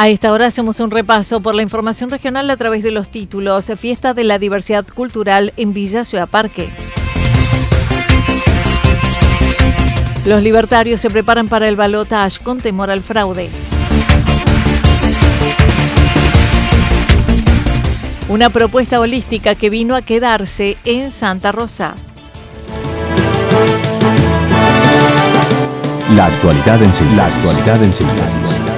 A esta hora hacemos un repaso por la información regional a través de los títulos. Fiesta de la Diversidad Cultural en Villa Ciudad Parque. Los libertarios se preparan para el balotaje con temor al fraude. Una propuesta holística que vino a quedarse en Santa Rosa. La actualidad en síntesis. La actualidad en síntesis.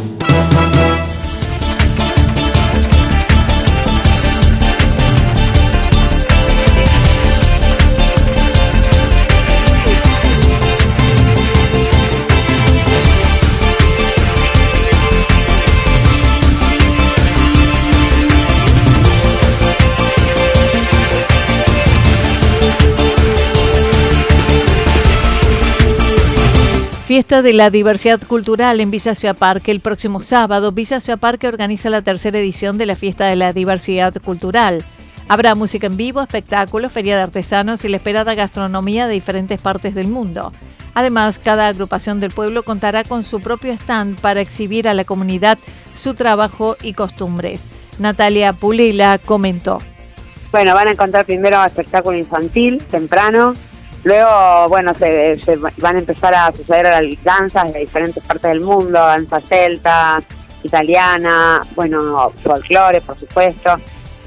Fiesta de la Diversidad Cultural en Villa Ciudad Parque. El próximo sábado, Villa Ciudad Parque organiza la tercera edición de la Fiesta de la Diversidad Cultural. Habrá música en vivo, espectáculos, feria de artesanos y la esperada gastronomía de diferentes partes del mundo. Además, cada agrupación del pueblo contará con su propio stand para exhibir a la comunidad su trabajo y costumbres. Natalia Pulila comentó. Bueno, van a encontrar primero espectáculo infantil temprano, Luego, bueno, se, van a empezar a suceder danzas de diferentes partes del mundo, danza celta, italiana, bueno, folclore, por supuesto.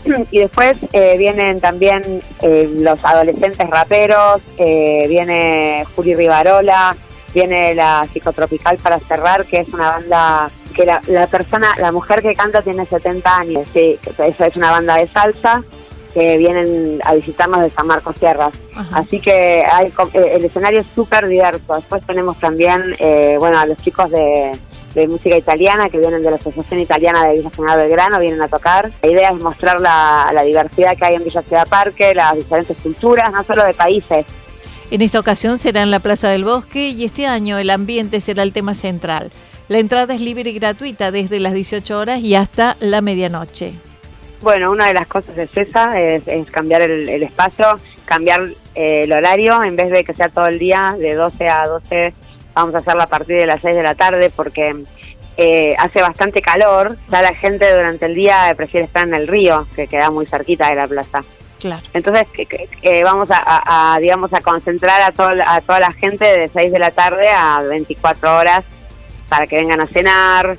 Y después eh, vienen también eh, los adolescentes raperos, eh, viene Juli Rivarola, viene la Psicotropical para cerrar, que es una banda que la, la persona, la mujer que canta tiene 70 años, sí, esa es una banda de salsa que vienen a visitarnos de San Marcos Sierras. Así que hay, eh, el escenario es súper diverso. Después tenemos también, eh, bueno, a los chicos de, música italiana que vienen de la Asociación Italiana de Villa General Belgrano, vienen a tocar. La idea es mostrar la, la diversidad que hay en Villa Ciudad Parque, las diferentes culturas, no solo de países. En esta ocasión será en la Plaza del Bosque y este año el ambiente será el tema central. La entrada es libre y gratuita desde las 18 horas y hasta la medianoche. Bueno, una de las cosas es esa, es, cambiar el, espacio, cambiar eh, el horario, en vez de que sea todo el día, de 12 a 12, vamos a hacerlo a partir de las 6 de la tarde porque eh, hace bastante calor, ya la gente durante el día prefiere estar en el río, que queda muy cerquita de la plaza. Claro. Entonces vamos a, digamos a concentrar a, a toda la gente de 6 de la tarde a 24 horas para que vengan a cenar,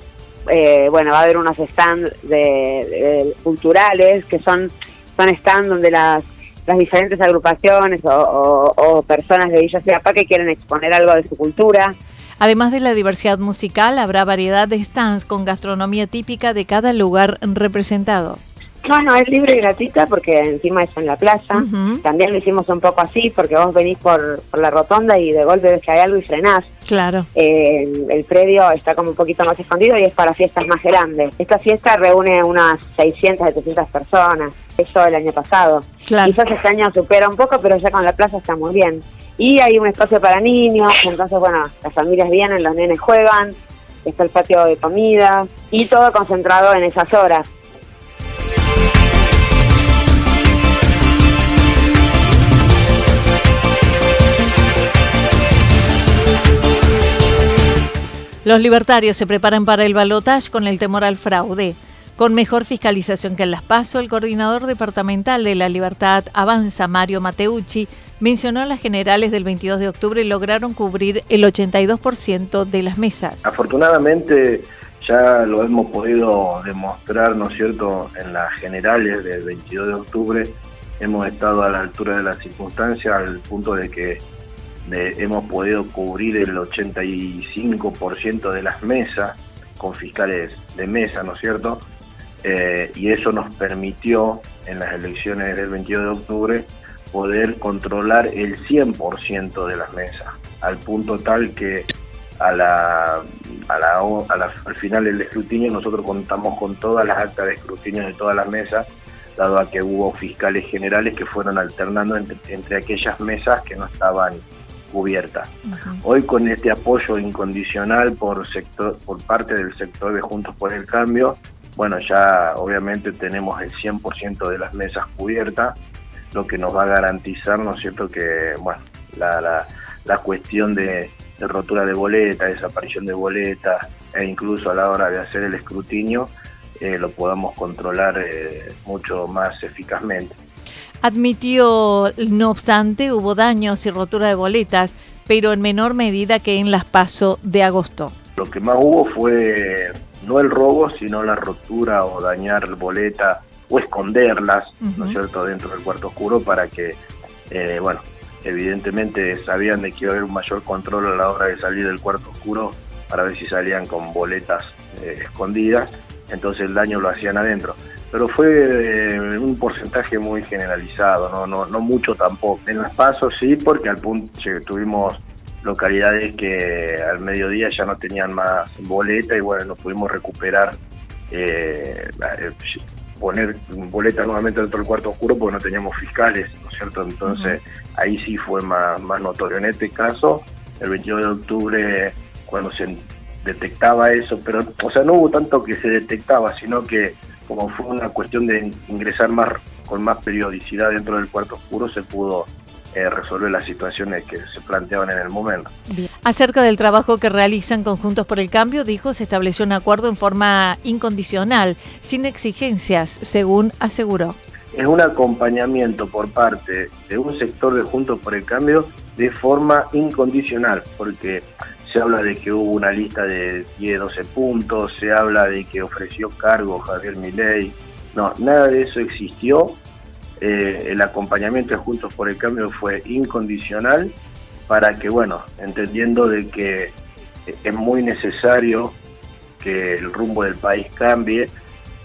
eh, bueno, va a haber unos stands de, culturales que son, son stands donde las, las diferentes agrupaciones o, personas de Villa Ciudad que quieren exponer algo de su cultura. Además de la diversidad musical, habrá variedad de stands con gastronomía típica de cada lugar representado. No, no, es libre y gratuita porque encima es en la plaza. También lo hicimos un poco así porque vos venís por, la rotonda y de golpe ves que hay algo y frenás. Claro. Eh, el predio está como un poquito más escondido y es para fiestas más grandes. Esta fiesta reúne unas 600, 700 personas. Eso el año pasado. Claro. Quizás este año supera un poco, pero ya con la plaza está muy bien. Y hay un espacio para niños, entonces, bueno, las familias vienen, los nenes juegan, está el patio de comida y todo concentrado en esas horas. Los libertarios se preparan para el balotaje con el temor al fraude. Con mejor fiscalización que en Las Paso, el coordinador departamental de la Libertad Avanza, Mario Mateucci, mencionó las generales del 22 de octubre lograron cubrir el 82% de las mesas. Afortunadamente ya lo hemos podido demostrar, ¿no es cierto?, en las generales del 22 de octubre. Hemos estado a la altura de las circunstancias al punto de que hemos podido cubrir el 85% de las mesas con fiscales de mesa, ¿no es cierto? Eh, y eso nos permitió en las elecciones del 22 de octubre poder controlar el 100% de las mesas, al punto tal que a la, a la, al final del escrutinio nosotros contamos con todas las actas de escrutinio de todas las mesas, dado a que hubo fiscales generales que fueron alternando entre aquellas mesas que no estaban cubierta. Hoy con este apoyo incondicional por sector, por parte del sector de Juntos por el Cambio, bueno, ya obviamente tenemos el 100% de las mesas cubiertas, lo que nos va a garantizar, ¿no es cierto?, que, bueno, la, la, cuestión de, rotura de boleta, desaparición de boleta, e incluso a la hora de hacer el escrutinio, eh, lo podamos controlar eh, mucho más eficazmente. Admitió, no obstante, hubo daños y rotura de boletas, pero en menor medida que en las PASO de agosto. Lo que más hubo fue no el robo, sino la rotura o dañar boleta o esconderlas, ¿no es cierto?, dentro del cuarto oscuro para que, eh, bueno, evidentemente sabían de que iba a haber un mayor control a la hora de salir del cuarto oscuro para ver si salían con boletas eh, escondidas, entonces el daño lo hacían adentro pero fue eh, un porcentaje muy generalizado, no, no, no mucho tampoco. En los pasos sí, porque al punto tuvimos localidades que al mediodía ya no tenían más boleta y bueno, nos pudimos recuperar, eh, eh, poner boleta nuevamente dentro del cuarto oscuro porque no teníamos fiscales, ¿no es cierto? Entonces ahí sí fue más, más notorio. En este caso, el 22 de octubre, cuando se detectaba eso, pero, o sea, no hubo tanto que se detectaba, sino que como fue una cuestión de ingresar más con más periodicidad dentro del cuarto oscuro, se pudo eh, resolver las situaciones que se planteaban en el momento. Acerca del trabajo que realizan Conjuntos por el Cambio, dijo, se estableció un acuerdo en forma incondicional, sin exigencias, según aseguró. Es un acompañamiento por parte de un sector de Juntos por el Cambio de forma incondicional, porque se habla de que hubo una lista de 10, 12 puntos, se habla de que ofreció cargo Javier Milei. No, nada de eso existió. Eh, el acompañamiento de Juntos por el Cambio fue incondicional para que, bueno, entendiendo de que es muy necesario que el rumbo del país cambie,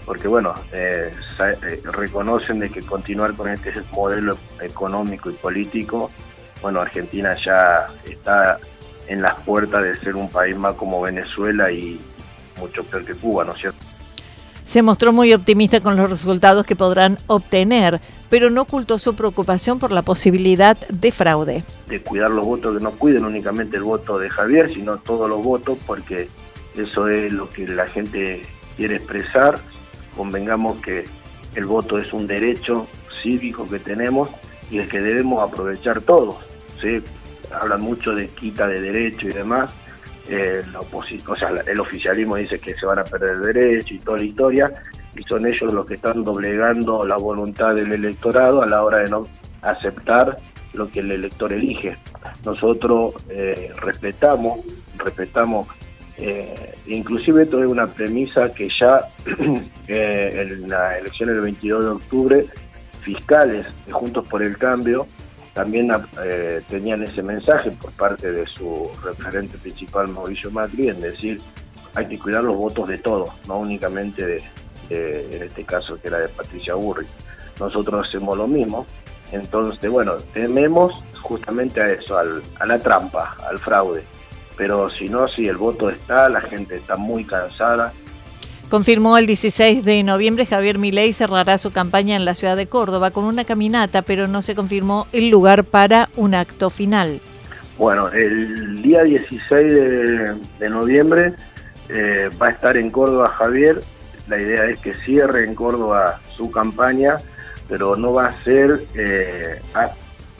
porque bueno, eh, eh, reconocen de que continuar con este modelo económico y político, bueno, Argentina ya está en las puertas de ser un país más como Venezuela y mucho peor que Cuba, ¿no es cierto? Se mostró muy optimista con los resultados que podrán obtener, pero no ocultó su preocupación por la posibilidad de fraude. De cuidar los votos, que no cuiden únicamente el voto de Javier, sino todos los votos, porque eso es lo que la gente quiere expresar. Convengamos que el voto es un derecho cívico que tenemos y el que debemos aprovechar todos. ¿sí? Hablan mucho de quita de derecho y demás. Eh, el oficialismo dice que se van a perder derecho y toda la historia, y son ellos los que están doblegando la voluntad del electorado a la hora de no aceptar lo que el elector elige. Nosotros eh, respetamos, respetamos, eh, inclusive esto es una premisa que ya en la elección del 22 de octubre, fiscales Juntos por el Cambio también eh, tenían ese mensaje por parte de su referente principal Mauricio Macri en decir hay que cuidar los votos de todos, no únicamente de, eh, en este caso que era de Patricia Burri. Nosotros hacemos lo mismo, entonces, bueno, tememos justamente a eso, a la trampa, al fraude. Pero si no, si el voto está, la gente está muy cansada. Confirmó el 16 de noviembre Javier Milei cerrará su campaña en la ciudad de Córdoba con una caminata, pero no se confirmó el lugar para un acto final. Bueno, el día 16 de, noviembre eh, va a estar en Córdoba Javier. La idea es que cierre en Córdoba su campaña pero no va a ser, eh, ah,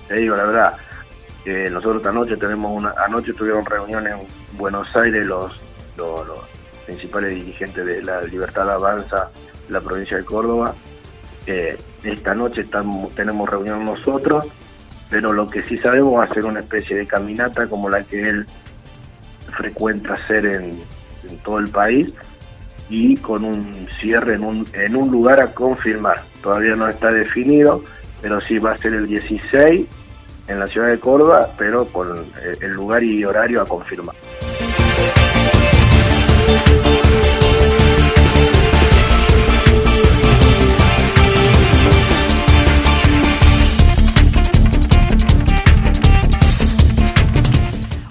te digo la verdad, nosotros esta noche tenemos una, anoche tuvieron reunión en Buenos Aires los, los, principales dirigentes de la Libertad Avanza, la provincia de Córdoba. Eh, esta noche estamos, tenemos reunión nosotros, pero lo que sí sabemos va a ser una especie de caminata como la que él frecuenta hacer en, en todo el país y con un cierre en un, en un lugar a confirmar. Todavía no está definido, pero sí va a ser el 16 en la ciudad de Córdoba, pero con el lugar y horario a confirmar.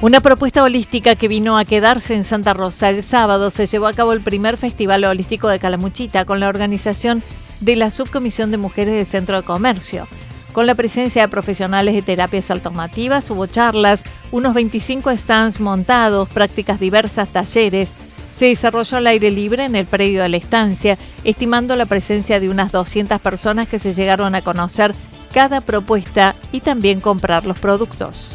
Una propuesta holística que vino a quedarse en Santa Rosa. El sábado se llevó a cabo el primer Festival Holístico de Calamuchita con la organización de la Subcomisión de Mujeres del Centro de Comercio. Con la presencia de profesionales de terapias alternativas, hubo charlas, unos 25 stands montados, prácticas diversas, talleres. Se desarrolló al aire libre en el predio de la estancia, estimando la presencia de unas 200 personas que se llegaron a conocer cada propuesta y también comprar los productos.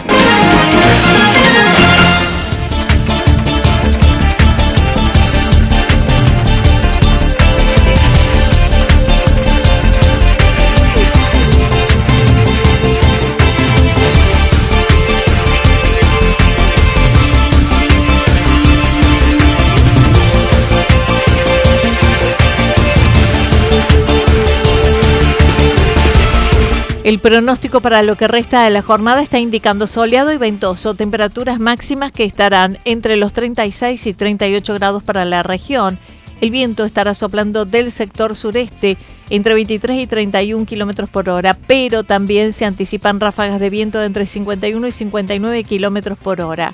El pronóstico para lo que resta de la jornada está indicando soleado y ventoso, temperaturas máximas que estarán entre los 36 y 38 grados para la región. El viento estará soplando del sector sureste entre 23 y 31 kilómetros por hora, pero también se anticipan ráfagas de viento de entre 51 y 59 kilómetros por hora.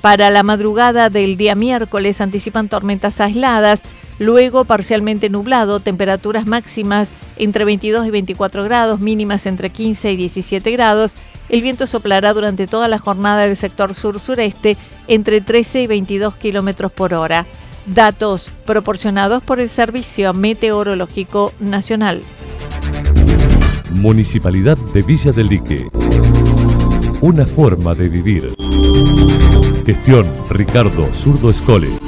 Para la madrugada del día miércoles anticipan tormentas aisladas, luego parcialmente nublado, temperaturas máximas entre 22 y 24 grados, mínimas entre 15 y 17 grados. El viento soplará durante toda la jornada del sector sur-sureste entre 13 y 22 kilómetros por hora. Datos proporcionados por el Servicio Meteorológico Nacional. Municipalidad de Villa del Lique. Una forma de vivir. Gestión Ricardo Zurdo Escole.